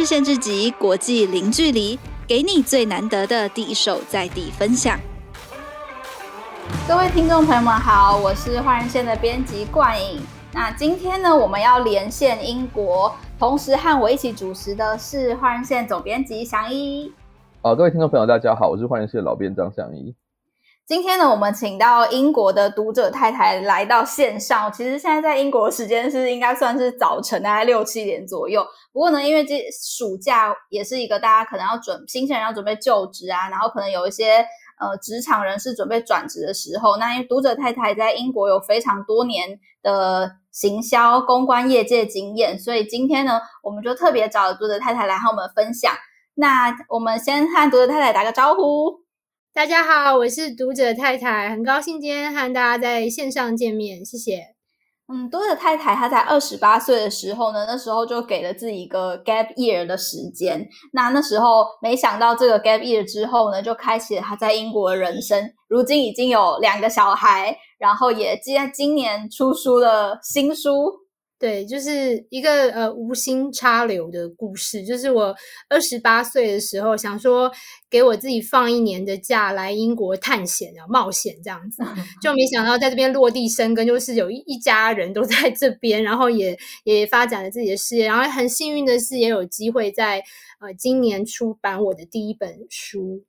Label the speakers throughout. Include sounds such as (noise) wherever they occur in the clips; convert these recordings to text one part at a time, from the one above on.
Speaker 1: 日限制级，国际零距离，给你最难得的第一手在地分享。各位听众朋友们好，我是换人线的编辑冠颖。那今天呢，我们要连线英国，同时和我一起主持的是换人线总编辑祥一。
Speaker 2: 好，各位听众朋友，大家好，我是换人线的老编张祥一。
Speaker 1: 今天呢，我们请到英国的读者太太来到线上。其实现在在英国时间是应该算是早晨，大概六七点左右。不过呢，因为这暑假也是一个大家可能要准新鲜人要准备就职啊，然后可能有一些呃职场人士准备转职的时候，那因为读者太太在英国有非常多年的行销公关业界经验，所以今天呢，我们就特别找了读者太太来和我们分享。那我们先和读者太太打个招呼。
Speaker 3: 大家好，我是读者太太，很高兴今天和大家在线上见面，谢谢。
Speaker 1: 嗯，读者太太她在二十八岁的时候呢，那时候就给了自己一个 gap year 的时间。那那时候没想到这个 gap year 之后呢，就开启了她在英国的人生。如今已经有两个小孩，然后也今今年出书了新书。
Speaker 3: 对，就是一个呃无心插柳的故事。就是我二十八岁的时候，想说给我自己放一年的假来英国探险啊，冒险这样子，(laughs) 就没想到在这边落地生根，就是有一一家人都在这边，然后也也发展了自己的事业，然后很幸运的是也有机会在呃今年出版我的第一本书。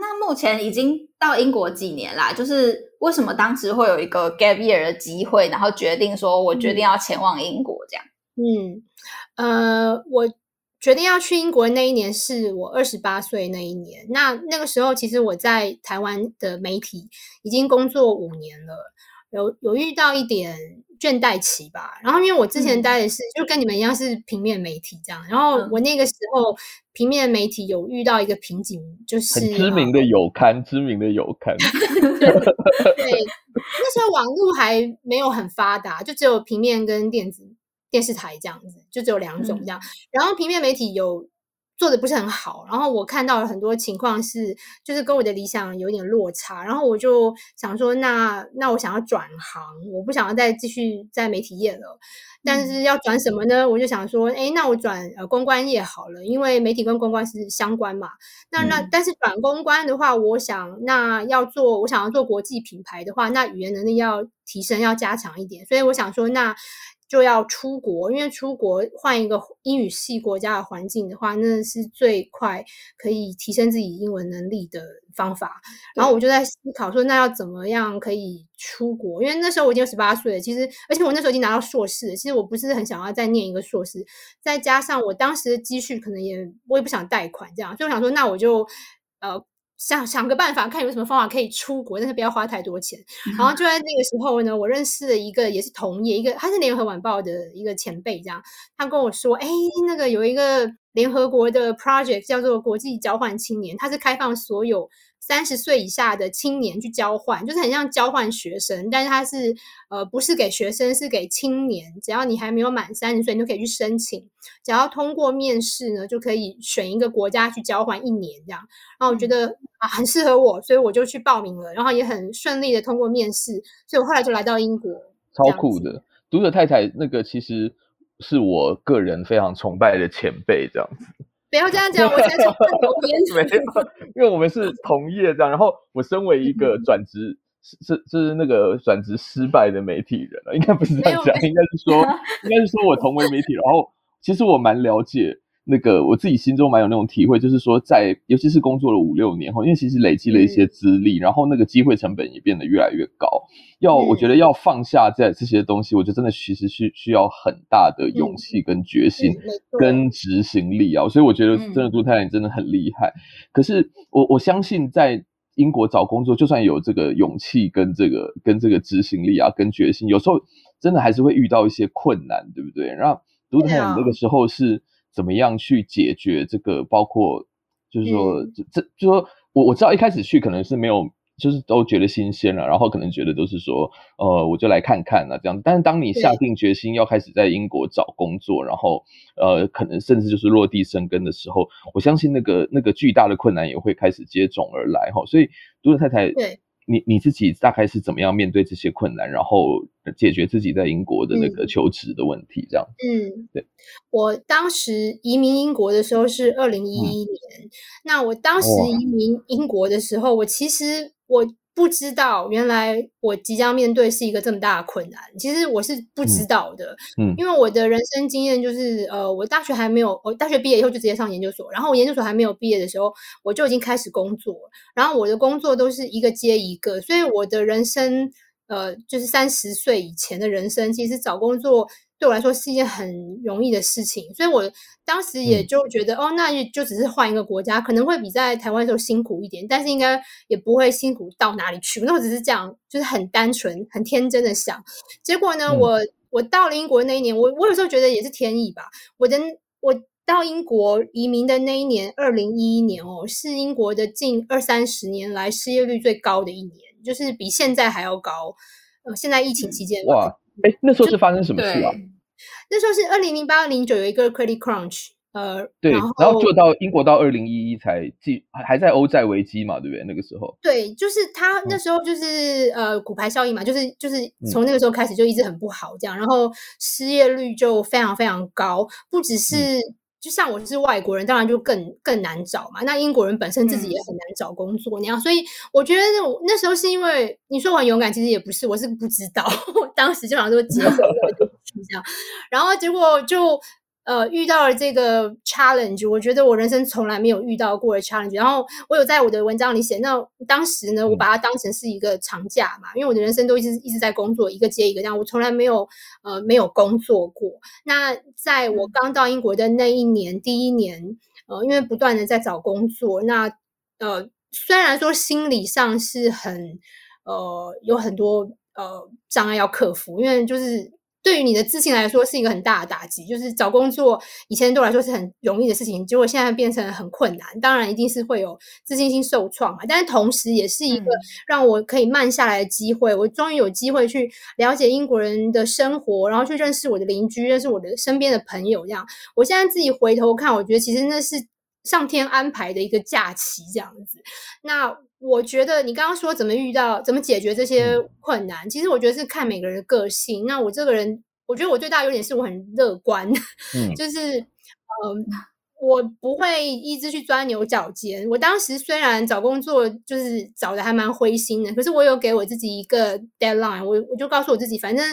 Speaker 1: 那目前已经到英国几年啦？就是为什么当时会有一个 gap year 的机会，然后决定说我决定要前往英国这样？
Speaker 3: 嗯，呃，我决定要去英国的那一年是我二十八岁那一年。那那个时候其实我在台湾的媒体已经工作五年了，有有遇到一点倦怠期吧。然后因为我之前待的是、嗯、就跟你们一样是平面媒体这样，然后我那个时候。平面媒体有遇到一个瓶颈，就是
Speaker 2: 知名的有刊，知名的有刊。(laughs)
Speaker 3: 对，对，那时候网络还没有很发达，就只有平面跟电子电视台这样子，就只有两种这样。嗯、然后平面媒体有做的不是很好，然后我看到了很多情况是，就是跟我的理想有点落差，然后我就想说，那那我想要转行，我不想要再继续在媒体业了。但是要转什么呢？我就想说，哎，那我转呃公关业好了，因为媒体跟公关是相关嘛。那那但是转公关的话，我想那要做，我想要做国际品牌的话，那语言能力要提升，要加强一点。所以我想说，那。就要出国，因为出国换一个英语系国家的环境的话，那是最快可以提升自己英文能力的方法。然后我就在思考说，那要怎么样可以出国？因为那时候我已经十八岁了，其实而且我那时候已经拿到硕士了，其实我不是很想要再念一个硕士，再加上我当时的积蓄可能也我也不想贷款这样，所以我想说，那我就呃。想想个办法，看有什么方法可以出国，但是不要花太多钱。嗯、然后就在那个时候呢，我认识了一个也是同业，一个他是联合晚报的一个前辈，这样他跟我说：“哎，那个有一个联合国的 project 叫做国际交换青年，它是开放所有。”三十岁以下的青年去交换，就是很像交换学生，但是他是呃不是给学生，是给青年。只要你还没有满三十岁，你就可以去申请。只要通过面试呢，就可以选一个国家去交换一年这样。然后我觉得啊很适合我，所以我就去报名了，然后也很顺利的通过面试，所以我后来就来到英国。
Speaker 2: 超酷的，读者太太那个其实是我个人非常崇拜的前辈这样子。
Speaker 3: 不要这样讲，我才从旁 (laughs) 边。
Speaker 2: 没有，因为我们是同业这样。然后我身为一个转职是是是那个转职失败的媒体人了，应该不是这样讲，应该是说应该是说我同为媒体，然后其实我蛮了解。那个我自己心中蛮有那种体会，就是说在尤其是工作了五六年后，因为其实累积了一些资历，嗯、然后那个机会成本也变得越来越高。要、嗯、我觉得要放下在这些东西，我觉得真的其实需需要很大的勇气跟决心跟执行力啊。所以我觉得真的杜太太真的很厉害。嗯、可是我我相信在英国找工作，就算有这个勇气跟这个跟这个执行力啊，跟决心，有时候真的还是会遇到一些困难，对不对？然后杜太太那个时候是。怎么样去解决这个？包括就是说，这这就是说我我知道一开始去可能是没有，就是都觉得新鲜了，然后可能觉得都是说，呃，我就来看看了这样。但是当你下定决心要开始在英国找工作，然后呃，可能甚至就是落地生根的时候，我相信那个那个巨大的困难也会开始接踵而来哈。所以，读者太太，对你你自己大概是怎么样面对这些困难，然后解决自己在英国的那个求职的问题？这样，
Speaker 3: 嗯，
Speaker 2: 对。
Speaker 3: 我当时移民英国的时候是二零一一年，嗯，那我当时移民英国的时候，我其实我。不知道原来我即将面对是一个这么大的困难，其实我是不知道的，
Speaker 2: 嗯，
Speaker 3: 因为我的人生经验就是，呃，我大学还没有，我大学毕业以后就直接上研究所，然后我研究所还没有毕业的时候，我就已经开始工作，然后我的工作都是一个接一个，所以我的人生，呃，就是三十岁以前的人生，其实找工作。对我来说是一件很容易的事情，所以我当时也就觉得，嗯、哦，那就只是换一个国家，可能会比在台湾的时候辛苦一点，但是应该也不会辛苦到哪里去。那我只是这样，就是很单纯、很天真的想。结果呢，嗯、我我到了英国那一年，我我有时候觉得也是天意吧。我的我到英国移民的那一年，二零一一年哦，是英国的近二三十年来失业率最高的一年，就是比现在还要高。呃，现在疫情期间，
Speaker 2: 哇。哎，那时候是发生什么事啊？
Speaker 3: 那时候是二零零八零九有一个 credit crunch，呃，
Speaker 2: 对，然后，就到英国到二零一一才继还在欧债危机嘛，对不对？那个时候，
Speaker 3: 对，就是他那时候就是、嗯、呃骨牌效应嘛，就是就是从那个时候开始就一直很不好这样，嗯、然后失业率就非常非常高，不只是。嗯就像我是外国人，当然就更更难找嘛。那英国人本身自己也很难找工作，那样，所以我觉得那那时候是因为你说我很勇敢，其实也不是，我是不知道，(laughs) 当时就想说结婚了就去这样，然后结果就。呃，遇到了这个 challenge，我觉得我人生从来没有遇到过的 challenge。然后我有在我的文章里写，那当时呢，我把它当成是一个长假嘛，因为我的人生都一直一直在工作，一个接一个这样，我从来没有呃没有工作过。那在我刚到英国的那一年，第一年，呃，因为不断的在找工作，那呃虽然说心理上是很呃有很多呃障碍要克服，因为就是。对于你的自信来说是一个很大的打击，就是找工作以前对我来说是很容易的事情，结果现在变成很困难。当然一定是会有自信心受创嘛，但是同时也是一个让我可以慢下来的机会。我终于有机会去了解英国人的生活，然后去认识我的邻居，认识我的身边的朋友。这样，我现在自己回头看，我觉得其实那是上天安排的一个假期，这样子。那。我觉得你刚刚说怎么遇到、怎么解决这些困难，其实我觉得是看每个人的个性。那我这个人，我觉得我最大的优点是我很乐观，(laughs) 嗯、就是嗯、呃，我不会一直去钻牛角尖。我当时虽然找工作就是找的还蛮灰心的，可是我有给我自己一个 deadline，我我就告诉我自己，反正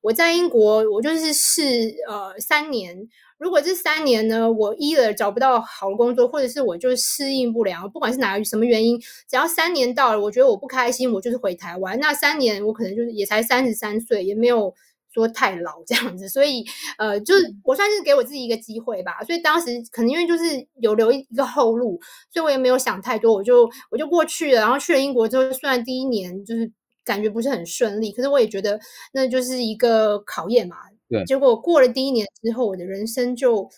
Speaker 3: 我在英国，我就是试呃三年。如果这三年呢，我一了找不到好的工作，或者是我就适应不良，不管是哪什么原因，只要三年到了，我觉得我不开心，我就是回台湾。那三年我可能就是也才三十三岁，也没有说太老这样子，所以呃，就是我算是给我自己一个机会吧。所以当时可能因为就是有留一个后路，所以我也没有想太多，我就我就过去了。然后去了英国之后，虽然第一年就是感觉不是很顺利，可是我也觉得那就是一个考验嘛。对，结果过了第一年之后，我的人生就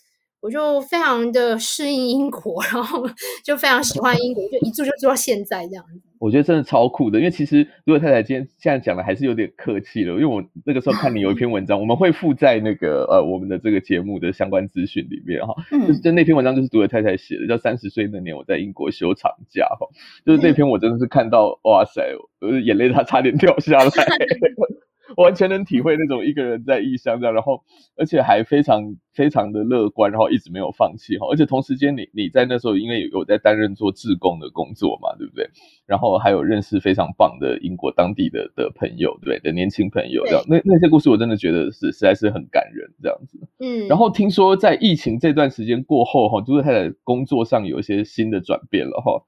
Speaker 3: 我就非常的适应英国，(laughs) 然后就非常喜欢英国，就一住就住到现在这样子。
Speaker 2: 我觉得真的超酷的，因为其实如果太太今天现在讲的还是有点客气了，因为我那个时候看你有一篇文章，(laughs) 我们会附在那个呃我们的这个节目的相关资讯里面哈，就是就那篇文章就是读者太太写的，叫三十岁那年我在英国休长假哈，就是那篇我真的是看到哇塞，我的眼泪它差点掉下来。(laughs) (laughs) 完全能体会那种一个人在异乡这样，然后而且还非常非常的乐观，然后一直没有放弃哈。而且同时间你你在那时候因为有在担任做志工的工作嘛，对不对？然后还有认识非常棒的英国当地的的朋友，对的年轻朋友这样。那那些故事我真的觉得是实在是很感人这样子。嗯。然后听说在疫情这段时间过后哈，就是他的工作上有一些新的转变了哈。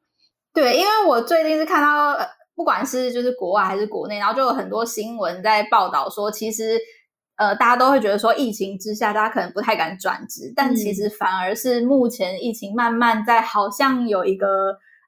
Speaker 1: 对，因为我最近是看到。不管是就是国外还是国内，然后就有很多新闻在报道说，其实呃，大家都会觉得说，疫情之下，大家可能不太敢转职，但其实反而是目前疫情慢慢在好像有一个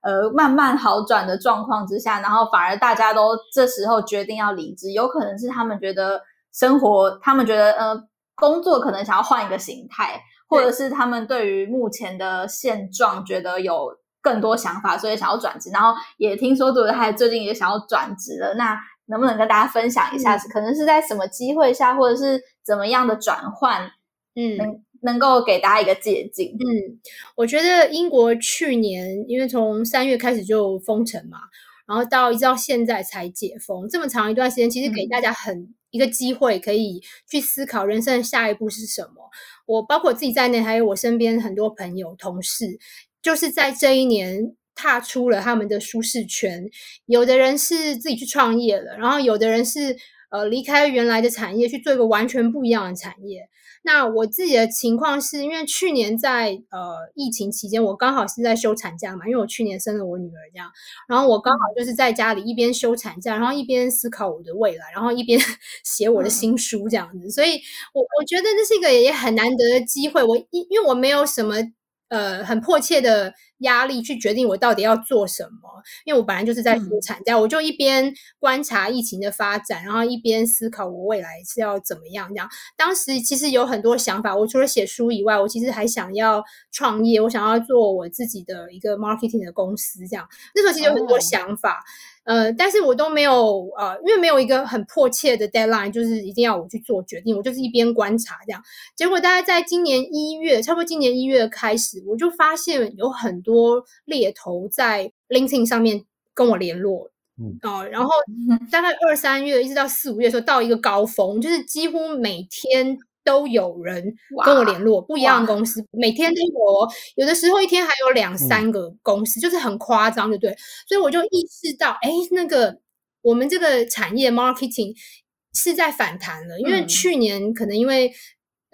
Speaker 1: 呃慢慢好转的状况之下，然后反而大家都这时候决定要离职，有可能是他们觉得生活，他们觉得呃工作可能想要换一个形态，或者是他们对于目前的现状觉得有。更多想法，所以想要转职，然后也听说杜德泰最近也想要转职了。那能不能跟大家分享一下，是、嗯、可能是在什么机会下，或者是怎么样的转换，嗯，能能够给大家一个借镜？
Speaker 3: 嗯，我觉得英国去年因为从三月开始就封城嘛，然后到一直到现在才解封，这么长一段时间，其实给大家很一个机会，可以去思考人生的下一步是什么。我包括我自己在内，还有我身边很多朋友、同事，就是在这一年踏出了他们的舒适圈。有的人是自己去创业了，然后有的人是呃离开原来的产业，去做一个完全不一样的产业。那我自己的情况是因为去年在呃疫情期间，我刚好是在休产假嘛，因为我去年生了我女儿这样，然后我刚好就是在家里一边休产假，然后一边思考我的未来，然后一边 (laughs) 写我的新书这样子，所以我我觉得这是一个也很难得的机会，我因因为我没有什么。呃，很迫切的压力去决定我到底要做什么，因为我本来就是在休产假，嗯、我就一边观察疫情的发展，然后一边思考我未来是要怎么样。这样，当时其实有很多想法，我除了写书以外，我其实还想要创业，我想要做我自己的一个 marketing 的公司。这样，那时候其实有很多想法。哦呃，但是我都没有呃，因为没有一个很迫切的 deadline，就是一定要我去做决定。我就是一边观察这样，结果大概在今年一月，差不多今年一月开始，我就发现有很多猎头在 LinkedIn 上面跟我联络，嗯啊、呃，然后大概二三月一直到四五月的时候，到一个高峰，就是几乎每天。都有人跟我联络，不一样的公司，每天都有，有的时候一天还有两三个公司，嗯、就是很夸张，对不对？所以我就意识到，哎，那个我们这个产业 marketing 是在反弹了，因为去年可能因为。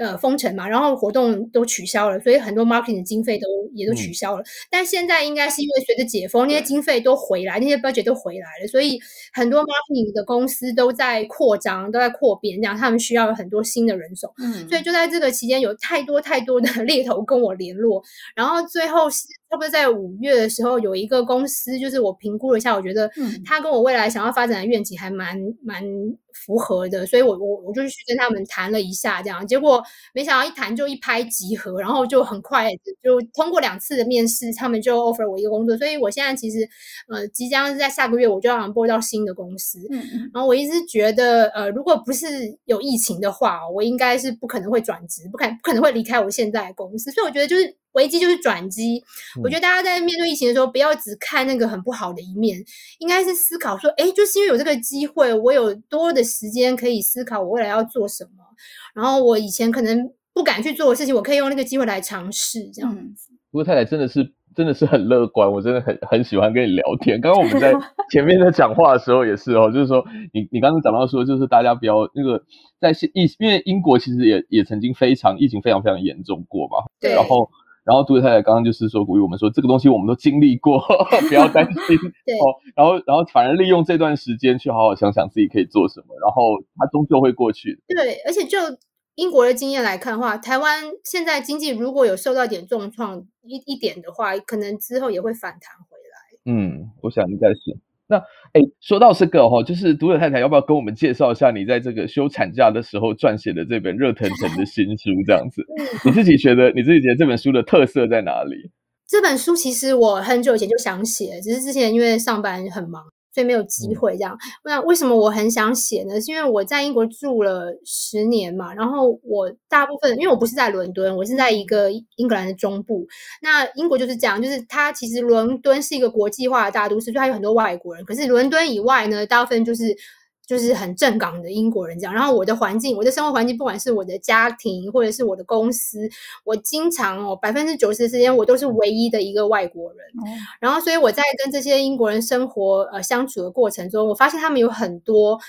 Speaker 3: 呃，封城嘛，然后活动都取消了，所以很多 marketing 的经费都也都取消了。嗯、但现在应该是因为随着解封，那些经费都回来，那些 budget 都回来了，所以很多 marketing 的公司都在扩张，都在扩编，这样他们需要有很多新的人手。嗯，所以就在这个期间，有太多太多的 (laughs) 猎头跟我联络，然后最后是差不多在五月的时候，有一个公司，就是我评估了一下，我觉得他跟我未来想要发展的愿景还蛮蛮符合的，所以我我我就去跟他们谈了一下，这样。结果没想到一谈就一拍即合，然后就很快就通过两次的面试，他们就 offer 我一个工作，所以我现在其实呃即将是在下个月我就要 onboard 到新的公司，嗯，然后我一直觉得呃如果不是有疫情的话，我应该是不可能会转职，不可不可能会离开我现在的公司，所以我觉得就是。危机就是转机，我觉得大家在面对疫情的时候，不要只看那个很不好的一面，应该是思考说，哎，就是因为有这个机会，我有多的时间可以思考我未来要做什么，然后我以前可能不敢去做的事情，我可以用那个机会来尝试，这样子。
Speaker 2: 不过太太真的是真的是很乐观，我真的很很喜欢跟你聊天。刚刚我们在 (laughs) 前面在讲话的时候也是哦，就是说你你刚刚讲到说，就是大家不要那个在疫，因为英国其实也也曾经非常疫情非常非常严重过嘛，
Speaker 3: 对，
Speaker 2: 然后。然后杜太太刚刚就是说鼓励我们说，这个东西我们都经历过，(laughs) 不要担心。
Speaker 3: 对
Speaker 2: 哦，然后然后反而利用这段时间去好好想想自己可以做什么，然后它终究会过去。
Speaker 3: 对，而且就英国的经验来看的话，台湾现在经济如果有受到点重创一一点的话，可能之后也会反弹回来。
Speaker 2: 嗯，我想应该是。那哎，说到这个哈，就是读者太太要不要跟我们介绍一下你在这个休产假的时候撰写的这本热腾腾的新书？这样子，(laughs) 你自己觉得你自己觉得这本书的特色在哪里？
Speaker 3: 这本书其实我很久以前就想写，只是之前因为上班很忙。所以没有机会这样。那为什么我很想写呢？是因为我在英国住了十年嘛，然后我大部分因为我不是在伦敦，我是在一个英格兰的中部。那英国就是这样，就是它其实伦敦是一个国际化的大都市，所以它有很多外国人。可是伦敦以外呢，大部分就是。就是很正港的英国人这样，然后我的环境，我的生活环境，不管是我的家庭或者是我的公司，我经常哦百分之九十的时间我都是唯一的一个外国人，嗯、然后所以我在跟这些英国人生活呃相处的过程中，我发现他们有很多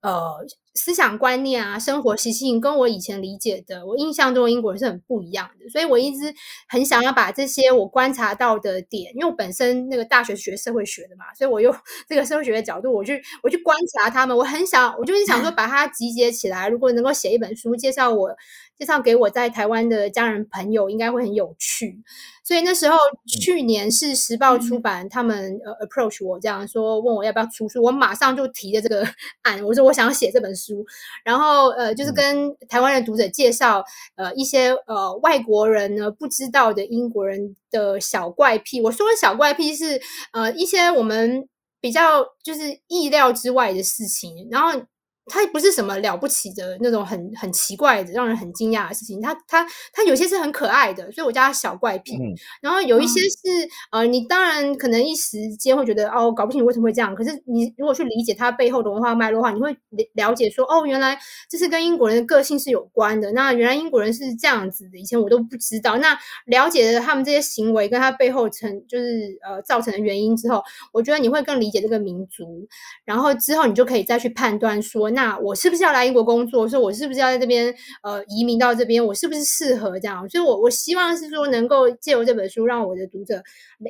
Speaker 3: 呃。思想观念啊，生活习性跟我以前理解的，我印象中的英国人是很不一样的，所以我一直很想要把这些我观察到的点，因为我本身那个大学学社会学的嘛，所以我用这个社会学的角度，我去我去观察他们，我很想，我就是想说把它集结起来，如果能够写一本书介绍我。介绍给我在台湾的家人朋友，应该会很有趣。所以那时候去年是时报出版，他们呃 approach 我这样说，问我要不要出书，我马上就提了这个 (laughs) 案，我说我想要写这本书，然后呃就是跟台湾的读者介绍呃一些呃外国人呢不知道的英国人的小怪癖。我说的小怪癖是呃一些我们比较就是意料之外的事情，然后。它不是什么了不起的那种很很奇怪的、让人很惊讶的事情。它它它有些是很可爱的，所以我叫它小怪癖。嗯、然后有一些是、嗯、呃，你当然可能一时间会觉得哦，搞不清楚为什么会这样。可是你如果去理解它背后的文化脉络的话，你会了解说哦，原来这是跟英国人的个性是有关的。那原来英国人是这样子的，以前我都不知道。那了解了他们这些行为跟他背后成就是呃造成的原因之后，我觉得你会更理解这个民族。然后之后你就可以再去判断说。那我是不是要来英国工作？说我是不是要在这边呃移民到这边？我是不是适合这样？所以我，我我希望是说能够借由这本书，让我的读者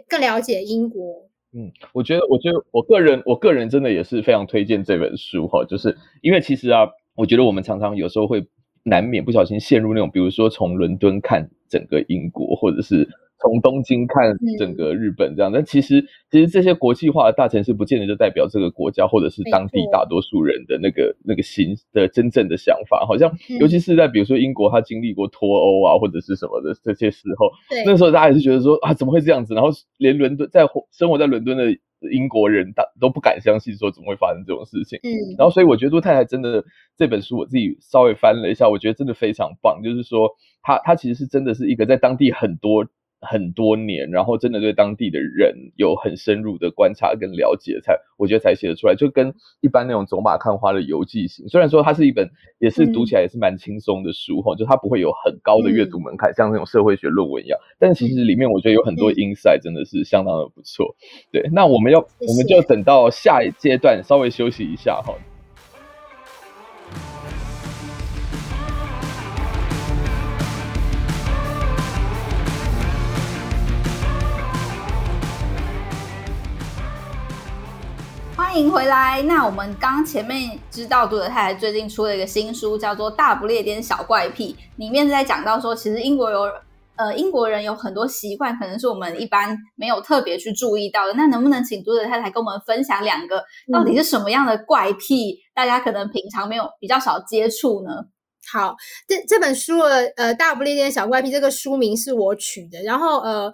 Speaker 3: 更了解英国。
Speaker 2: 嗯，我觉得，我觉得我个人，我个人真的也是非常推荐这本书哈，就是因为其实啊，我觉得我们常常有时候会难免不小心陷入那种，比如说从伦敦看整个英国，或者是。从东京看整个日本这样，嗯、但其实其实这些国际化的大城市不见得就代表这个国家或者是当地大多数人的那个那个心的真正的想法。好像尤其是在比如说英国，他经历过脱欧啊或者是什么的这些时候，那时候大家也是觉得说啊怎么会这样子？然后连伦敦在生活在伦敦的英国人大都不敢相信说怎么会发生这种事情。嗯，然后所以我觉得杜太太真的这本书我自己稍微翻了一下，我觉得真的非常棒。就是说他他其实是真的是一个在当地很多。很多年，然后真的对当地的人有很深入的观察跟了解，才我觉得才写得出来，就跟一般那种走马看花的游记型。虽然说它是一本也是读起来也是蛮轻松的书哈，嗯、就它不会有很高的阅读门槛，嗯、像那种社会学论文一样。但其实里面我觉得有很多 insight 真的是相当的不错。对，那我们要我们就等到下一阶段稍微休息一下哈。
Speaker 1: 迎回来。那我们刚前面知道，读者太太最近出了一个新书，叫做《大不列颠小怪癖》，里面在讲到说，其实英国有呃英国人有很多习惯，可能是我们一般没有特别去注意到的。那能不能请读者太太跟我们分享两个，到底是什么样的怪癖，大家可能平常没有比较少接触呢？
Speaker 3: 好，这这本书的呃《大不列颠小怪癖》这个书名是我取的，然后呃。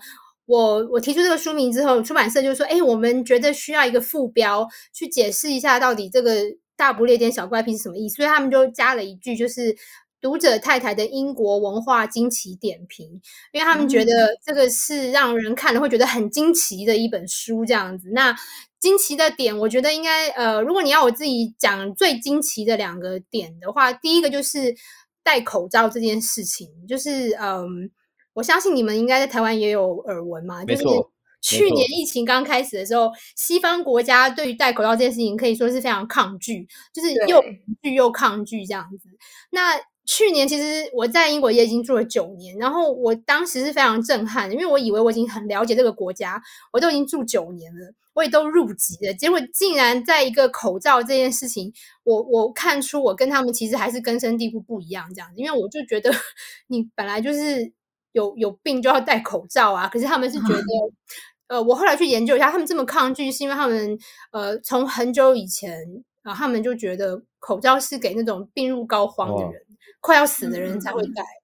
Speaker 3: 我我提出这个书名之后，出版社就说：“哎，我们觉得需要一个副标去解释一下，到底这个大不列颠小怪癖是什么意思。”所以他们就加了一句，就是“读者太太的英国文化惊奇点评”，因为他们觉得这个是让人看了会觉得很惊奇的一本书，这样子。那惊奇的点，我觉得应该呃，如果你要我自己讲最惊奇的两个点的话，第一个就是戴口罩这件事情，就是嗯。我相信你们应该在台湾也有耳闻嘛，就是去年疫情刚开始的时候，西方国家对于戴口罩这件事情可以说是非常抗拒，就是又恐惧又抗拒这样子。那去年其实我在英国也已经住了九年，然后我当时是非常震撼的，因为我以为我已经很了解这个国家，我都已经住九年了，我也都入籍了，结果竟然在一个口罩这件事情，我我看出我跟他们其实还是根深蒂固不一样这样子，因为我就觉得 (laughs) 你本来就是。有有病就要戴口罩啊！可是他们是觉得，(laughs) 嗯、呃，我后来去研究一下，他们这么抗拒，是因为他们呃，从很久以前啊、呃，他们就觉得口罩是给那种病入膏肓的人、哦、快要死的人才会戴。嗯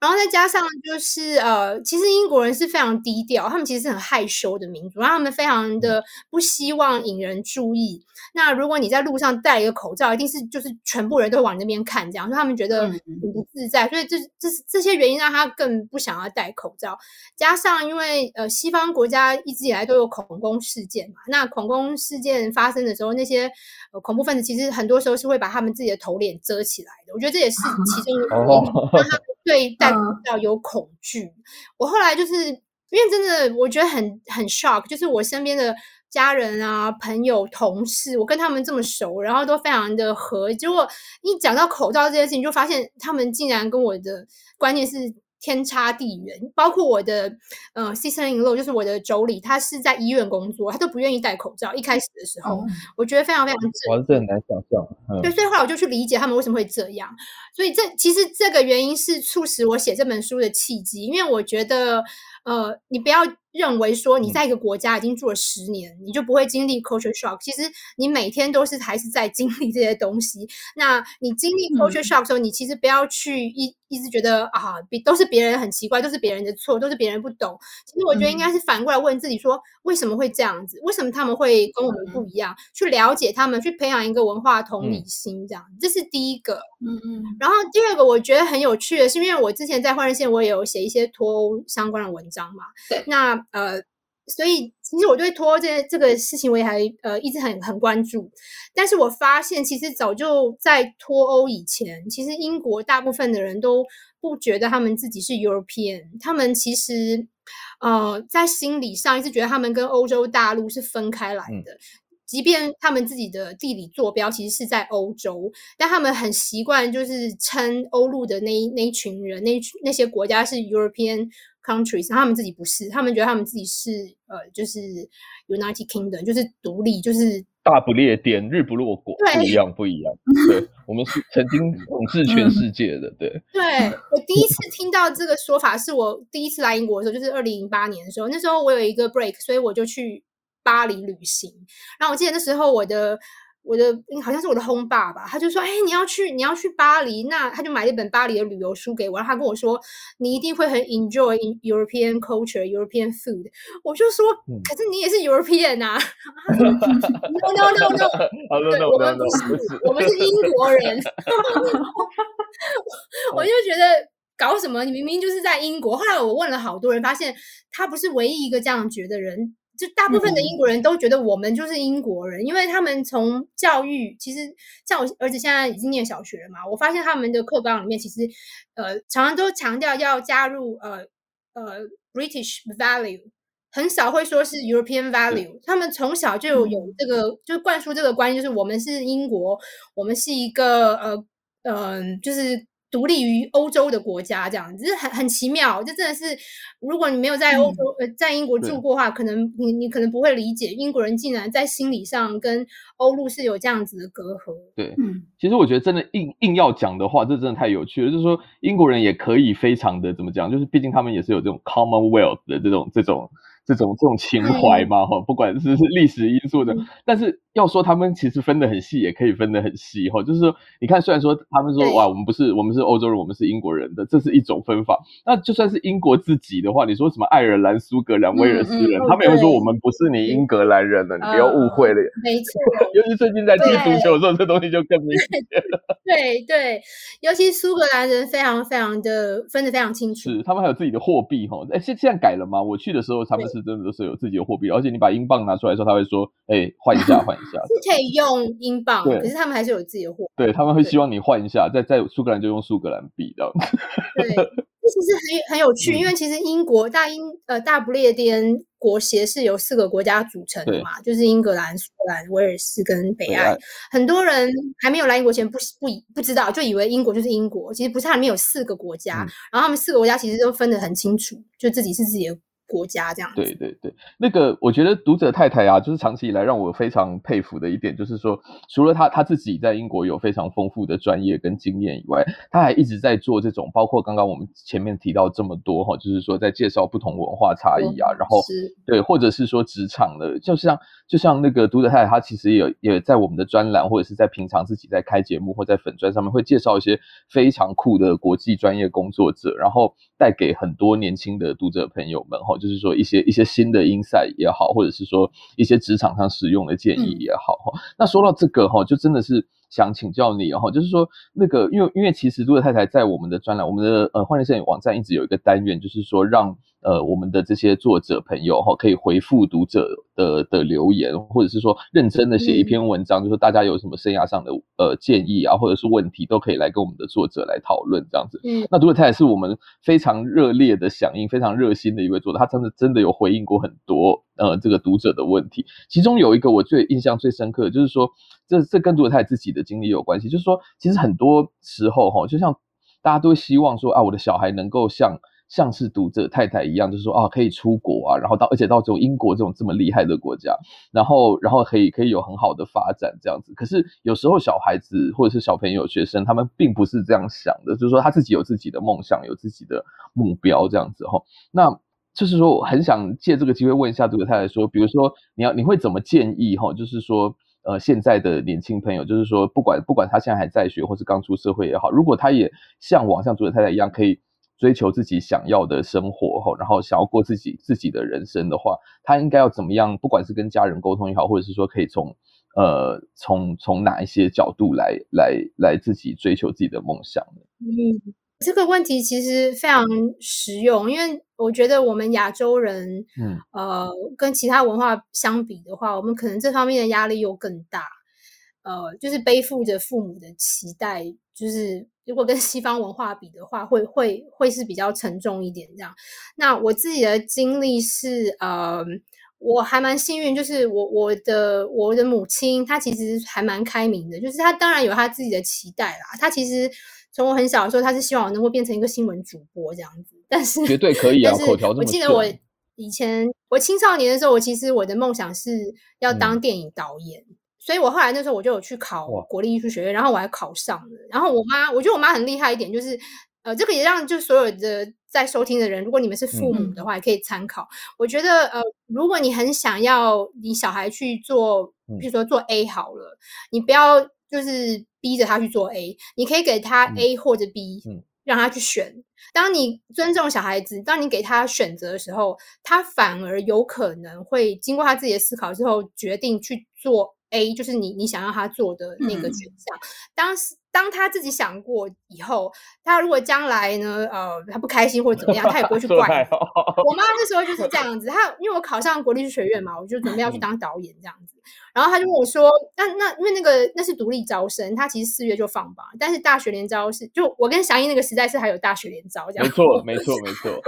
Speaker 3: 然后再加上就是呃，其实英国人是非常低调，他们其实是很害羞的民族，然后他们非常的不希望引人注意。那如果你在路上戴一个口罩，一定是就是全部人都往那边看，这样，所以他们觉得很不自在。所以这这这些原因让他更不想要戴口罩。加上因为呃，西方国家一直以来都有恐攻事件嘛，那恐攻事件发生的时候，那些呃恐怖分子其实很多时候是会把他们自己的头脸遮起来的。我觉得这也是其中一个原因。对戴口罩有恐惧，嗯、我后来就是因为真的，我觉得很很 shock，就是我身边的家人啊、朋友、同事，我跟他们这么熟，然后都非常的和，结果一讲到口罩这件事情，就发现他们竟然跟我的观念是。天差地远，包括我的呃 sister-in-law 就是我的妯娌，她是在医院工作，她都不愿意戴口罩。一开始的时候，嗯、我觉得非常非常，
Speaker 2: 我是很难想象。
Speaker 3: 嗯、对，所以后来我就去理解他们为什么会这样。所以这其实这个原因是促使我写这本书的契机，因为我觉得呃，你不要认为说你在一个国家已经住了十年，嗯、你就不会经历 culture shock。其实你每天都是还是在经历这些东西。那你经历 culture shock 的时候，嗯、你其实不要去一一直觉得啊，别都是别人很奇怪，都是别人的错，都是别人不懂。其实我觉得应该是反过来问自己说，为什么会这样子？为什么他们会跟我们不一样？嗯、去了解他们，去培养一个文化同理心，这样、嗯、这是第一个。嗯嗯。然后第二个我觉得很有趣的是，因为我之前在换日线，我也有写一些脱欧相关的文章嘛。对。那呃，所以其实我对脱欧这这个事情，我也还呃一直很很关注。但是我发现，其实早就在脱欧以前，其实英国大部分的人都不觉得他们自己是 European，他们其实呃在心理上一直觉得他们跟欧洲大陆是分开来的。嗯即便他们自己的地理坐标其实是在欧洲，但他们很习惯就是称欧陆的那一那一群人，那那些国家是 European countries，他们自己不是，他们觉得他们自己是呃，就是 United Kingdom，就是独立，就是
Speaker 2: 大不列颠，日不落国，
Speaker 3: 对，
Speaker 2: 不一样，不一样。对，我们是曾经统治全世界的，对。
Speaker 3: 对，我第一次听到这个说法，是我第一次来英国的时候，就是二零零八年的时候，那时候我有一个 break，所以我就去。巴黎旅行，然后我记得那时候我的我的好像是我的轰爸吧，他就说：“哎，你要去你要去巴黎，那他就买了一本巴黎的旅游书给我，然后他跟我说你一定会很 enjoy European culture, European food。”我就说：“可是你也是 European 啊？”No no no no，我们不是，我们是英国人。(laughs) 我就觉得搞什么？你明明就是在英国。后来我问了好多人，发现他不是唯一一个这样觉得人。就大部分的英国人都觉得我们就是英国人，嗯、因为他们从教育，其实像我儿子现在已经念小学了嘛，我发现他们的课纲里面其实呃常常都强调要加入呃呃 British value，很少会说是 European value，他们从小就有有这个、嗯、就灌输这个观念，就是我们是英国，我们是一个呃嗯、呃、就是。独立于欧洲的国家，这样子是很很奇妙。就真的是，如果你没有在欧洲、嗯、呃在英国住过的话，可能你你可能不会理解，英国人竟然在心理上跟欧陆是有这样子的隔阂。
Speaker 2: 对，嗯，其实我觉得真的硬硬要讲的话，这真的太有趣了。就是说，英国人也可以非常的怎么讲，就是毕竟他们也是有这种 Commonwealth 的这种这种。这种这种情怀嘛，哈、嗯，不管是是历史因素的，嗯、但是要说他们其实分得很细，也可以分得很细，哈，就是说，你看，虽然说他们说哇，我们不是我们是欧洲人，我们是英国人的，这是一种分法。那就算是英国自己的话，你说什么爱尔兰、苏格兰、威尔斯人，他们也会说我们不是你英格兰人了，嗯、你不要误会了。
Speaker 3: 没错，
Speaker 2: 尤其最近在踢足球的时候，这东西就更明显了。(laughs)
Speaker 3: 对对，尤其苏格兰人非常非常的分得非常清楚，
Speaker 2: 是他们还有自己的货币，哈，哎，现现在改了吗？我去的时候，他们是真的都是有自己的货币，而且你把英镑拿出来的时候，他会说：“哎，换一下，换一下。(laughs) ”
Speaker 3: 是可以用英镑，可是他们还是有自己的货币。
Speaker 2: 对，他们会希望你换一下，在在苏格兰就用苏格兰币这样。(laughs)
Speaker 3: 对，这其实很很有趣，嗯、因为其实英国大英呃大不列颠国协是由四个国家组成的嘛，就是英格兰、苏格兰、威尔士跟北爱。爱很多人还没有来英国前不不不知道，就以为英国就是英国，其实不是，它里面有四个国家，嗯、然后他们四个国家其实都分得很清楚，就自己是自己的。国家这样子，
Speaker 2: 对对对，那个我觉得读者太太啊，就是长期以来让我非常佩服的一点，就是说，除了他他自己在英国有非常丰富的专业跟经验以外，他还一直在做这种，包括刚刚我们前面提到这么多哈，就是说在介绍不同文化差异啊，然后是对，或者是说职场的，就像就像那个读者太太，她其实也有也在我们的专栏或者是在平常自己在开节目或在粉专上面会介绍一些非常酷的国际专业工作者，然后带给很多年轻的读者朋友们哈。就是说一些一些新的 insight 也好，或者是说一些职场上使用的建议也好哈。嗯、那说到这个哈，就真的是想请教你哈，就是说那个因为因为其实读者太太在我们的专栏，我们的呃换日线网站一直有一个单元，就是说让。呃，我们的这些作者朋友哈，可以回复读者的的留言，或者是说认真的写一篇文章，嗯、就是说大家有什么生涯上的呃建议啊，或者是问题，都可以来跟我们的作者来讨论这样子。嗯，那读者太也是我们非常热烈的响应，非常热心的一位作者，他真的真的有回应过很多呃这个读者的问题。其中有一个我最印象最深刻的，就是说这这跟读者太太自己的经历有关系，就是说其实很多时候哈，就像大家都会希望说啊，我的小孩能够像。像是读者太太一样，就是说啊，可以出国啊，然后到而且到这种英国这种这么厉害的国家，然后然后可以可以有很好的发展这样子。可是有时候小孩子或者是小朋友、学生，他们并不是这样想的，就是说他自己有自己的梦想，有自己的目标这样子哈。那就是说，我很想借这个机会问一下独者太太说，比如说你要你会怎么建议哈？就是说，呃，现在的年轻朋友，就是说，不管不管他现在还在学，或是刚出社会也好，如果他也向往像独者太太一样，可以追求自己想要的生活哈，然后想要过自己自己的人生的话，他应该要怎么样？不管是跟家人沟通也好，或者是说可以从呃从从哪一些角度来来来自己追求自己的梦想呢？
Speaker 3: 嗯。这个问题其实非常实用，因为我觉得我们亚洲人，嗯，呃，跟其他文化相比的话，我们可能这方面的压力又更大，呃，就是背负着父母的期待，就是如果跟西方文化比的话，会会会是比较沉重一点这样。那我自己的经历是，呃，我还蛮幸运，就是我我的我的母亲她其实还蛮开明的，就是她当然有她自己的期待啦，她其实。从我很小的时候，她是希望我能够变成一个新闻主播这样子，但是
Speaker 2: 绝对可以啊！(laughs) 口条这么顺。
Speaker 3: 我记得我以前我青少年的时候，我其实我的梦想是要当电影导演，嗯、所以我后来那时候我就有去考国立艺术学院，然后我还考上了。然后我妈，我觉得我妈很厉害一点，就是呃，这个也让就所有的在收听的人，如果你们是父母的话，也可以参考。嗯、我觉得呃，如果你很想要你小孩去做，比如说做 A 好了，你不要就是。逼着他去做 A，你可以给他 A 或者 B，嗯，让他去选。当你尊重小孩子，当你给他选择的时候，他反而有可能会经过他自己的思考之后，决定去做 A，就是你你想要他做的那个选项。当时。当他自己想过以后，他如果将来呢，呃，他不开心或者怎么样，他也不会去 (laughs) 怪我妈。那时候就是这样 (laughs) 子，她因为我考上国立学院嘛，我就准备要去当导演这样子。然后他就跟我说：“那那因为那个那是独立招生，他其实四月就放榜，但是大学联招是就我跟祥英那个时代是还有大学联招这样。(laughs) ”没
Speaker 2: 错，没错，没错。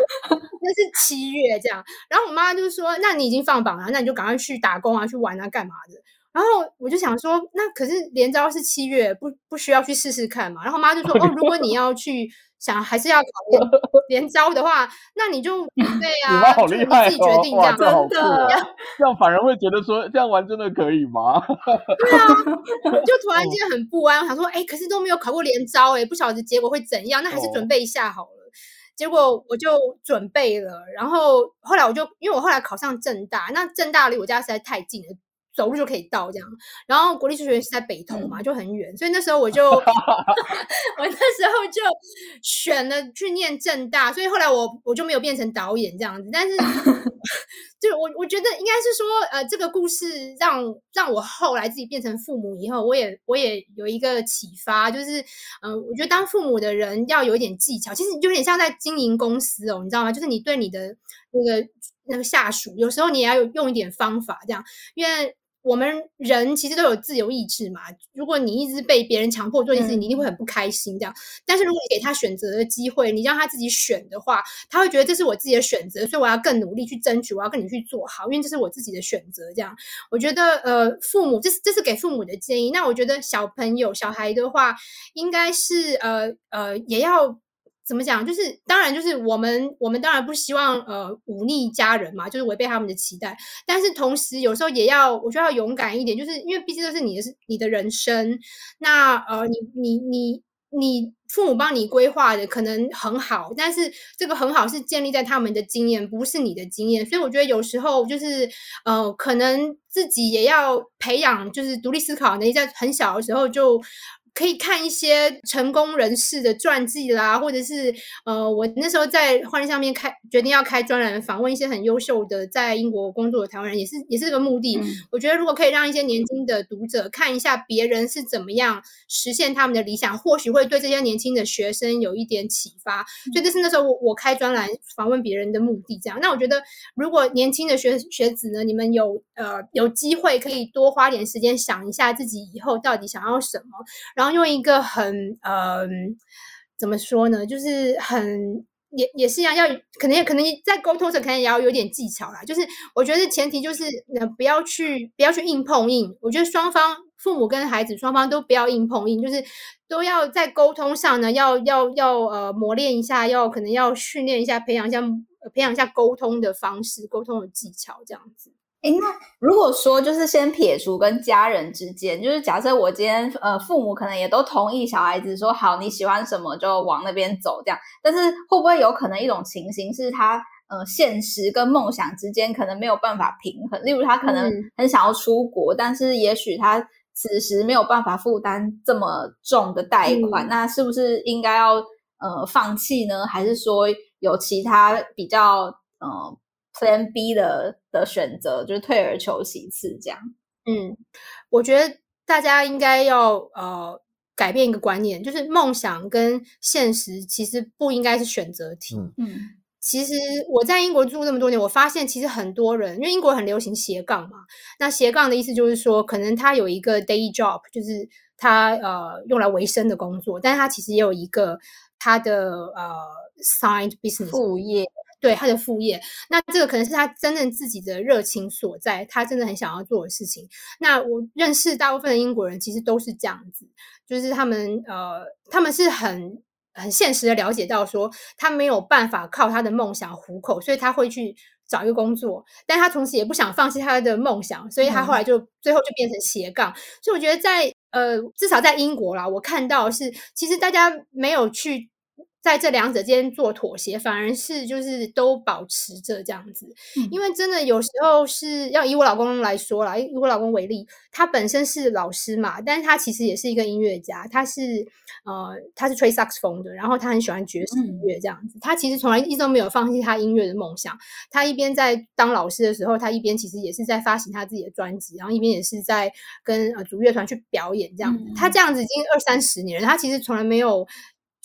Speaker 3: 那是七月这样。然后我妈就说：“那你已经放榜了，那你就赶快去打工啊，去玩啊，干嘛的？”然后我就想说，那可是连招是七月，不不需要去试试看嘛？然后妈就说，哦，如果你要去想还是要考 (laughs) 连连招的话，那你就 (laughs) 准备啊，
Speaker 2: 你妈好厉害哦，
Speaker 3: 你自己决定这样，
Speaker 2: 真的，这样反而会觉得说这样玩真的可以吗？(laughs)
Speaker 3: 对啊，就突然间很不安，我想说，哎，可是都没有考过连招，哎，不晓得结果会怎样，那还是准备一下好了。结果我就准备了，然后后来我就因为我后来考上正大，那正大离我家实在太近了。走路就可以到这样，然后国立数学院是在北投嘛，就很远，所以那时候我就 (laughs) 我那时候就选了去念正大，所以后来我我就没有变成导演这样子，但是 (laughs) 就我我觉得应该是说，呃，这个故事让让我后来自己变成父母以后，我也我也有一个启发，就是嗯、呃，我觉得当父母的人要有一点技巧，其实有点像在经营公司哦，你知道吗？就是你对你的那个那个下属，有时候你也要有用一点方法这样，因为。我们人其实都有自由意志嘛。如果你一直被别人强迫做一件事情，你一定会很不开心。这样，但是如果你给他选择的机会，你让他自己选的话，他会觉得这是我自己的选择，所以我要更努力去争取，我要跟你去做好，因为这是我自己的选择。这样，我觉得呃，父母这是这是给父母的建议。那我觉得小朋友小孩的话，应该是呃呃也要。怎么讲？就是当然，就是我们我们当然不希望呃忤逆家人嘛，就是违背他们的期待。但是同时，有时候也要我觉得要勇敢一点，就是因为毕竟这是你的是你的人生。那呃，你你你你父母帮你规划的可能很好，但是这个很好是建立在他们的经验，不是你的经验。所以我觉得有时候就是呃，可能自己也要培养，就是独立思考能力，在很小的时候就。可以看一些成功人士的传记啦，或者是呃，我那时候在换日上面开决定要开专栏访问一些很优秀的在英国工作的台湾人，也是也是这个目的。嗯、我觉得如果可以让一些年轻的读者看一下别人是怎么样实现他们的理想，或许会对这些年轻的学生有一点启发。嗯、所以这是那时候我我开专栏访问别人的目的。这样，那我觉得如果年轻的学学子呢，你们有呃有机会可以多花点时间想一下自己以后到底想要什么，然后。用一个很呃，怎么说呢？就是很也也是一样，要可能也可能在沟通上可能也要有点技巧啦。就是我觉得前提就是呃，不要去不要去硬碰硬。我觉得双方父母跟孩子双方都不要硬碰硬，就是都要在沟通上呢，要要要呃磨练一下，要可能要训练一下，培养一下培养一下沟通的方式，沟通的技巧这样子。
Speaker 1: 诶，那如果说就是先撇除跟家人之间，就是假设我今天呃父母可能也都同意小孩子说好，你喜欢什么就往那边走这样，但是会不会有可能一种情形是他呃现实跟梦想之间可能没有办法平衡。例如，他可能很想要出国，嗯、但是也许他此时没有办法负担这么重的贷款，嗯、那是不是应该要呃放弃呢？还是说有其他比较呃 Plan B 的的选择，就是退而求其次这样？
Speaker 3: 嗯，我觉得大家应该要呃。改变一个观念，就是梦想跟现实其实不应该是选择题。
Speaker 1: 嗯，
Speaker 3: 其实我在英国住这么多年，我发现其实很多人，因为英国很流行斜杠嘛。那斜杠的意思就是说，可能他有一个 day job，就是他呃用来维生的工作，但是他其实也有一个他的呃 side business
Speaker 1: 副业。
Speaker 3: 对他的副业，那这个可能是他真正自己的热情所在，他真的很想要做的事情。那我认识大部分的英国人，其实都是这样子，就是他们呃，他们是很很现实的了解到说，他没有办法靠他的梦想糊口，所以他会去找一个工作，但他同时也不想放弃他的梦想，所以他后来就、嗯、最后就变成斜杠。所以我觉得在呃，至少在英国啦，我看到是其实大家没有去。在这两者间做妥协，反而是就是都保持着这样子，嗯、因为真的有时候是要以我老公来说啦，以我老公为例，他本身是老师嘛，但是他其实也是一个音乐家，他是呃他是吹萨克斯风的，然后他很喜欢爵士音乐这样子，嗯、他其实从来一直都没有放弃他音乐的梦想。他一边在当老师的时候，他一边其实也是在发行他自己的专辑，然后一边也是在跟呃主乐团去表演这样子。嗯、他这样子已经二三十年了，他其实从来没有。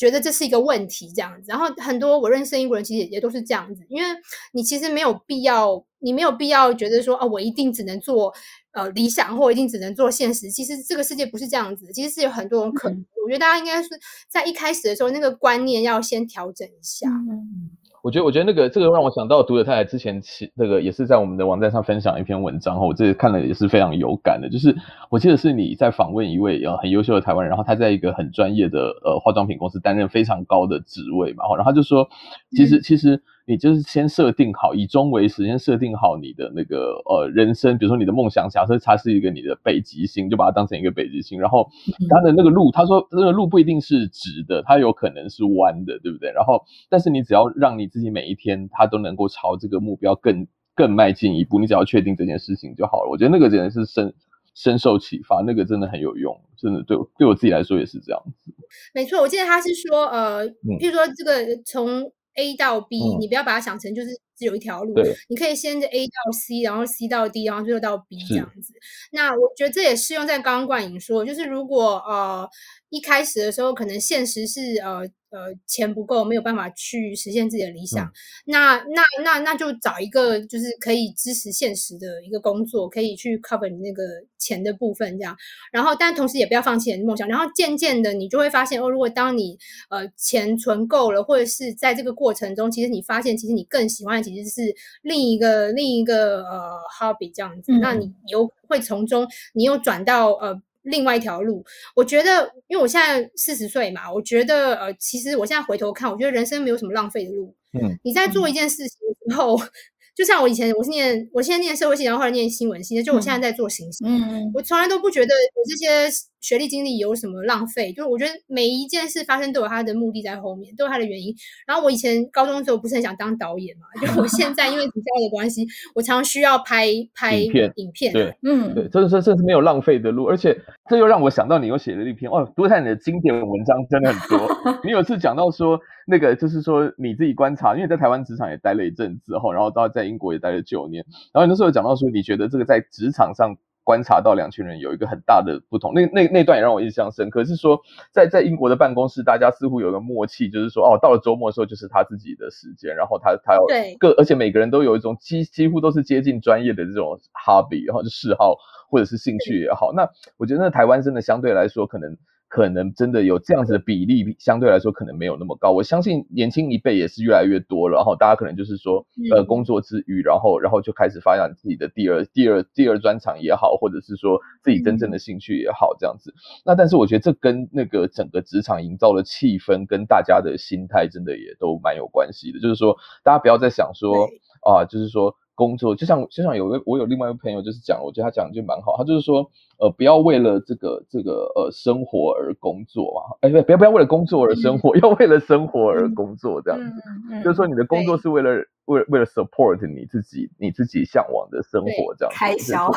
Speaker 3: 觉得这是一个问题，这样子。然后很多我认识的英国人，其实也，都是这样子。因为你其实没有必要，你没有必要觉得说，啊，我一定只能做呃理想，或一定只能做现实。其实这个世界不是这样子，其实是有很多种可能。嗯、我觉得大家应该是在一开始的时候，那个观念要先调整一下。
Speaker 2: 嗯我觉得，我觉得那个这个让我想到读者太太之前其那个也是在我们的网站上分享一篇文章哈，我这个看了也是非常有感的。就是我记得是你在访问一位呃很优秀的台湾人，然后他在一个很专业的呃化妆品公司担任非常高的职位嘛，然后他就说，其实其实。你就是先设定好，以终为始，先设定好你的那个呃人生，比如说你的梦想，假设它是一个你的北极星，就把它当成一个北极星。然后它的那个路，他说那个路不一定是直的，它有可能是弯的，对不对？然后，但是你只要让你自己每一天，它都能够朝这个目标更更迈进一步，你只要确定这件事情就好了。我觉得那个真的是深深受启发，那个真的很有用，真的对对我自己来说也是这样子。
Speaker 3: 没错，我记得他是说呃，譬如说这个从。A 到 B，嗯，你不要把它想成就是只有一条路，你可以先 A 到 C，然后 C 到 D，然后最后到 B 这样子。那我觉得这也适用在刚刚冠颖说，就是如果呃一开始的时候可能现实是呃。呃，钱不够，没有办法去实现自己的理想，嗯、那那那那就找一个就是可以支持现实的一个工作，可以去 cover 你那个钱的部分，这样。然后，但同时也不要放弃你的梦想。然后渐渐的，你就会发现哦，如果当你呃钱存够了，或者是在这个过程中，其实你发现，其实你更喜欢的其实是另一个另一个呃 hobby 这样子。嗯、那你有会从中，你又转到呃。另外一条路，我觉得，因为我现在四十岁嘛，我觉得，呃，其实我现在回头看，我觉得人生没有什么浪费的路。
Speaker 2: 嗯，
Speaker 3: 你在做一件事情的时候。嗯就像我以前，我是念，我现在念社会系，然后后来念新闻系，就我现在在做行销，
Speaker 1: 嗯，
Speaker 3: 我从来都不觉得我这些学历经历有什么浪费，就是我觉得每一件事发生都有它的目的在后面，都有它的原因。然后我以前高中的时候不是很想当导演嘛，就我现在因为比较的关系，我常常需要拍拍影片，影片
Speaker 2: 对，
Speaker 3: 嗯，
Speaker 2: 对，这是这是没有浪费的路，而且这又让我想到你又写了一篇，哦，多看你的经典文章真的很多，(laughs) 你有次讲到说。那个就是说你自己观察，因为在台湾职场也待了一阵子后，然后到在英国也待了九年，然后你那时候讲到说，你觉得这个在职场上观察到两群人有一个很大的不同，那那那段也让我印象深刻。是说在在英国的办公室，大家似乎有个默契，就是说哦，到了周末的时候就是他自己的时间，然后他他要各，而且每个人都有一种几几乎都是接近专业的这种 hobby，然后就嗜好或者是兴趣也好。那我觉得那台湾真的相对来说可能。可能真的有这样子的比例，相对来说可能没有那么高。我相信年轻一辈也是越来越多了，然后大家可能就是说，呃，工作之余，然后然后就开始发展自己的第二、第二、第二专长也好，或者是说自己真正的兴趣也好，这样子。那但是我觉得这跟那个整个职场营造的气氛跟大家的心态真的也都蛮有关系的。就是说，大家不要再想说啊，就是说。工作就像就像有个我有另外一个朋友就是讲，我觉得他讲的就蛮好，他就是说呃不要为了这个这个呃生活而工作嘛，哎不要不要为了工作而生活，嗯、(laughs) 要为了生活而工作这样子，嗯嗯嗯、就是说你的工作是为了为了为了 support 你自己你自己向往的生活这样
Speaker 1: 子开销，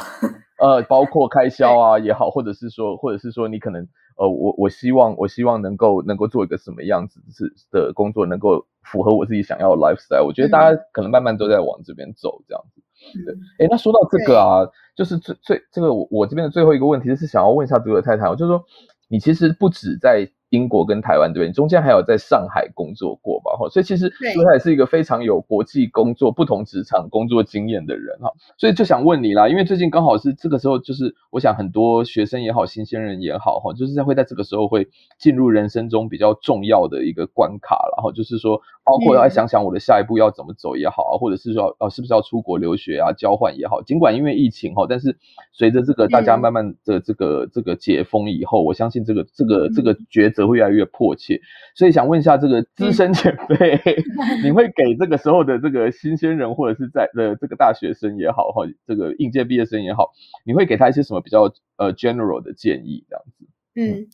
Speaker 2: 呃，包括开销啊也好，或者是说或者是说你可能呃我我希望我希望能够能够做一个什么样子是的工作，能够符合我自己想要的 lifestyle。我觉得大家可能慢慢都在往这边走这样子。嗯、对，哎，那说到这个啊，就是最最这个我我这边的最后一个问题是想要问一下读者太太，我就是说你其实不止在。英国跟台湾这边，中间还有在上海工作过吧？哈，所以其实他也是一个非常有国际工作、不同职场工作经验的人哈。所以就想问你啦，因为最近刚好是这个时候，就是我想很多学生也好，新鲜人也好，哈，就是在会在这个时候会进入人生中比较重要的一个关卡，然后就是说，包括要想想我的下一步要怎么走也好啊，或者是说，哦，是不是要出国留学啊、交换也好。尽管因为疫情哈，但是随着这个大家慢慢的这个这个解封以后，我相信这个这个这个抉择会越来越迫切，所以想问一下这个资深前辈，嗯、(laughs) 你会给这个时候的这个新鲜人或者是在呃这个大学生也好，哈，这个应届毕业生也好，你会给他一些什么比较呃 general 的建议这样子？
Speaker 3: 嗯，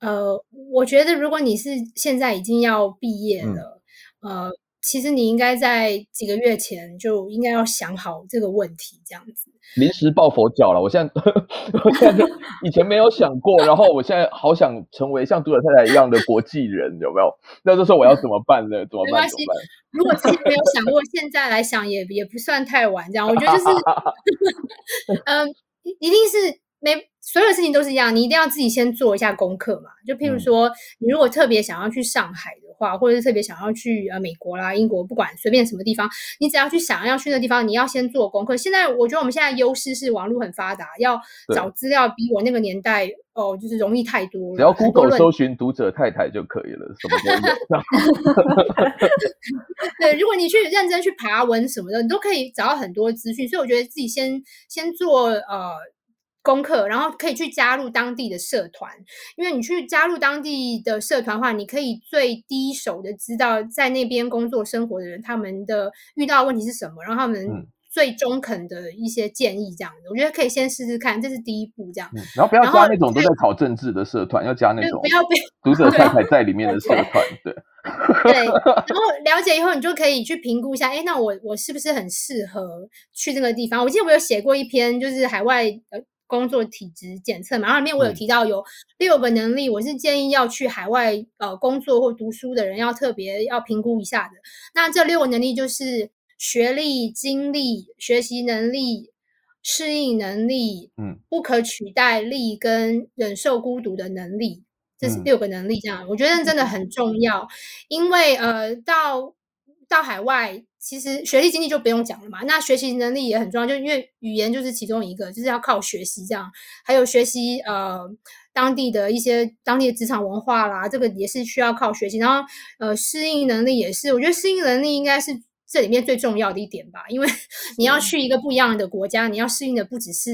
Speaker 3: 呃，我觉得如果你是现在已经要毕业了，嗯、呃。其实你应该在几个月前就应该要想好这个问题，这样子。
Speaker 2: 临时抱佛脚了，我现在，我现在就 (laughs) 以前没有想过，然后我现在好想成为像读者太太一样的国际人，有没有？那这时候我要怎么办呢？怎么办？没关系，
Speaker 3: 如果之前没有想过，现在来想也也不算太晚。这样，我觉得就是，(laughs) 嗯，一定是没所有事情都是一样，你一定要自己先做一下功课嘛。就譬如说，你如果特别想要去上海的。话，或者是特别想要去呃美国啦、英国，不管随便什么地方，你只要去想要去的地方，你要先做功课。现在我觉得我们现在优势是网络很发达，要找资料比我那个年代哦，就是容易太多了。
Speaker 2: 只要 Google 搜寻读者太太就可以了，什么都有。(laughs)
Speaker 3: 对，如果你去认真去爬文什么的，你都可以找到很多资讯。所以我觉得自己先先做呃。功课，然后可以去加入当地的社团，因为你去加入当地的社团的话，你可以最第一手的知道在那边工作生活的人他们的遇到的问题是什么，然后他们最中肯的一些建议这样子，嗯、我觉得可以先试试看，这是第一步这样。
Speaker 2: 嗯、然后不要加那种都在考政治的社团，要加那种不要不要读者太太在里面的社团，对 (laughs)
Speaker 3: 对。然后了解以后，你就可以去评估一下，哎，那我我是不是很适合去这个地方？我记得我有写过一篇，就是海外呃。工作体质检测嘛，然后里面我有提到有六个能力，嗯、我是建议要去海外呃工作或读书的人要特别要评估一下的。那这六个能力就是学历、经历、学习能力、适应能力、嗯，不可取代力跟忍受孤独的能力，这是六个能力。这样、嗯、我觉得真的很重要，因为呃到到海外。其实学历经历就不用讲了嘛，那学习能力也很重要，就因为语言就是其中一个，就是要靠学习这样，还有学习呃当地的一些当地的职场文化啦，这个也是需要靠学习，然后呃适应能力也是，我觉得适应能力应该是这里面最重要的一点吧，因为你要。去一个不一样的国家，你要适应的不只是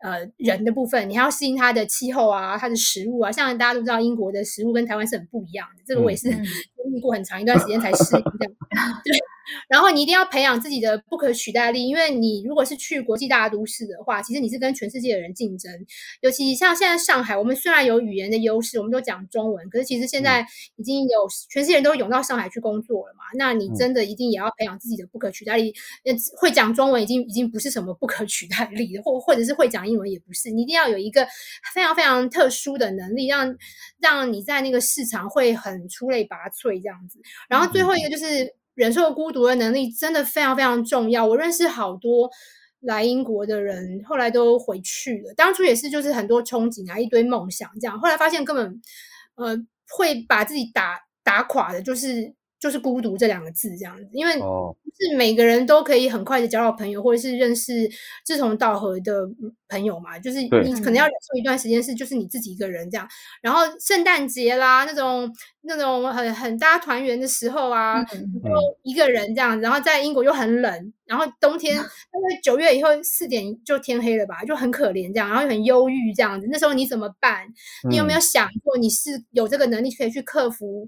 Speaker 3: 呃人的部分，你还要适应它的气候啊，它的食物啊，像大家都知道英国的食物跟台湾是很不一样的，这个我也是经历过很长一段时间才适应这样，对。(laughs) 然后你一定要培养自己的不可取代力，因为你如果是去国际大都市的话，其实你是跟全世界的人竞争。尤其像现在上海，我们虽然有语言的优势，我们都讲中文，可是其实现在已经有全世界人都涌到上海去工作了嘛。那你真的一定也要培养自己的不可取代力。会讲中文已经已经不是什么不可取代力了，或或者是会讲英文也不是，你一定要有一个非常非常特殊的能力，让让你在那个市场会很出类拔萃这样子。然后最后一个就是。忍受孤独的能力真的非常非常重要。我认识好多来英国的人，后来都回去了。当初也是就是很多憧憬啊，一堆梦想这样。后来发现根本呃会把自己打打垮的，就是就是孤独这两个字这样子。因为是每个人都可以很快的交到朋友，或者是认识志同道合的朋友嘛。就是你可能要忍受一段时间是就是你自己一个人这样。然后圣诞节啦那种。那种很很大团圆的时候啊，就一个人这样子，然后在英国又很冷，然后冬天 (laughs) 大概九月以后四点就天黑了吧，就很可怜这样，然后又很忧郁这样子。那时候你怎么办？你有没有想过你是有这个能力可以去克服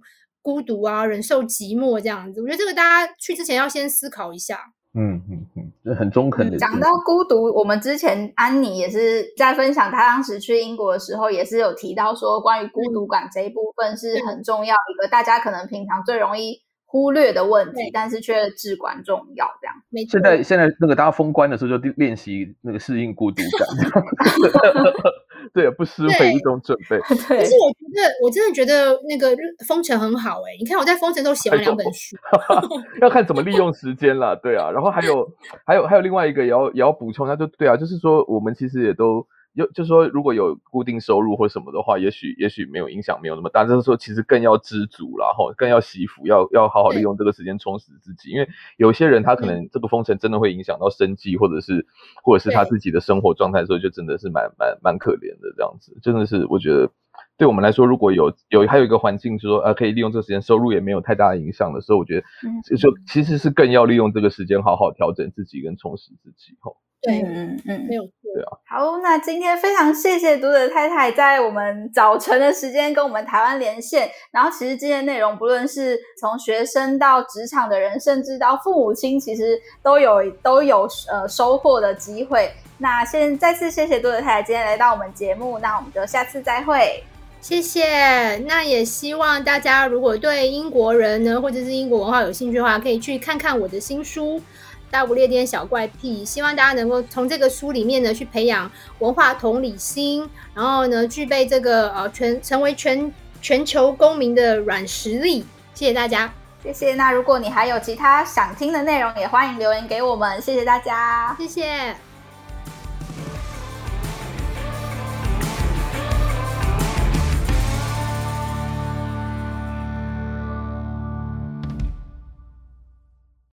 Speaker 3: 孤独啊，忍受寂寞这样子？我觉得这个大家去之前要先思考一下。
Speaker 2: 嗯嗯嗯，这很中肯的。
Speaker 1: 讲到孤独，我们之前安妮也是在分享，她当时去英国的时候，也是有提到说，关于孤独感这一部分是很重要一个，大家可能平常最容易忽略的问题，但是却至关重要。这样，
Speaker 3: 没错。
Speaker 2: 现在现在那个大家封关的时候，就练习那个适应孤独感。(laughs) (laughs) 对，不失为一种准备。(laughs)
Speaker 1: 对，
Speaker 3: 可是我觉得，我真的觉得那个封城很好哎、欸。你看我在封城都写完两本书，(laughs)
Speaker 2: 要看怎么利用时间了。对啊，然后还有还有还有另外一个也要也要补充，那就对啊，就是说我们其实也都。就就是说，如果有固定收入或什么的话，也许也许没有影响，没有那么大。就是说，其实更要知足，然后更要惜福，要要好好利用这个时间充实自己。因为有些人他可能这个封城真的会影响到生计，或者是或者是他自己的生活状态的时候，就真的是蛮蛮蛮可怜的这样子。真的是我觉得，对我们来说，如果有有还有一个环境，就是说呃可以利用这个时间，收入也没有太大的影响的时候，我觉得就其实是更要利用这个时间，好好调整自己跟充实自己。吼。
Speaker 3: 对，嗯嗯，没有错。
Speaker 2: 对啊。
Speaker 1: 好，那今天非常谢谢读者太太在我们早晨的时间跟我们台湾连线。然后，其实今天内容不论是从学生到职场的人，甚至到父母亲，其实都有都有呃收获的机会。那先再次谢谢读者太太今天来到我们节目，那我们就下次再会。
Speaker 3: 谢谢。那也希望大家如果对英国人呢，或者是英国文化有兴趣的话，可以去看看我的新书。大不列颠小怪癖，希望大家能够从这个书里面呢去培养文化同理心，然后呢具备这个呃全成为全全球公民的软实力。谢谢大家，
Speaker 1: 谢谢。那如果你还有其他想听的内容，也欢迎留言给我们。谢谢大家，
Speaker 3: 谢谢。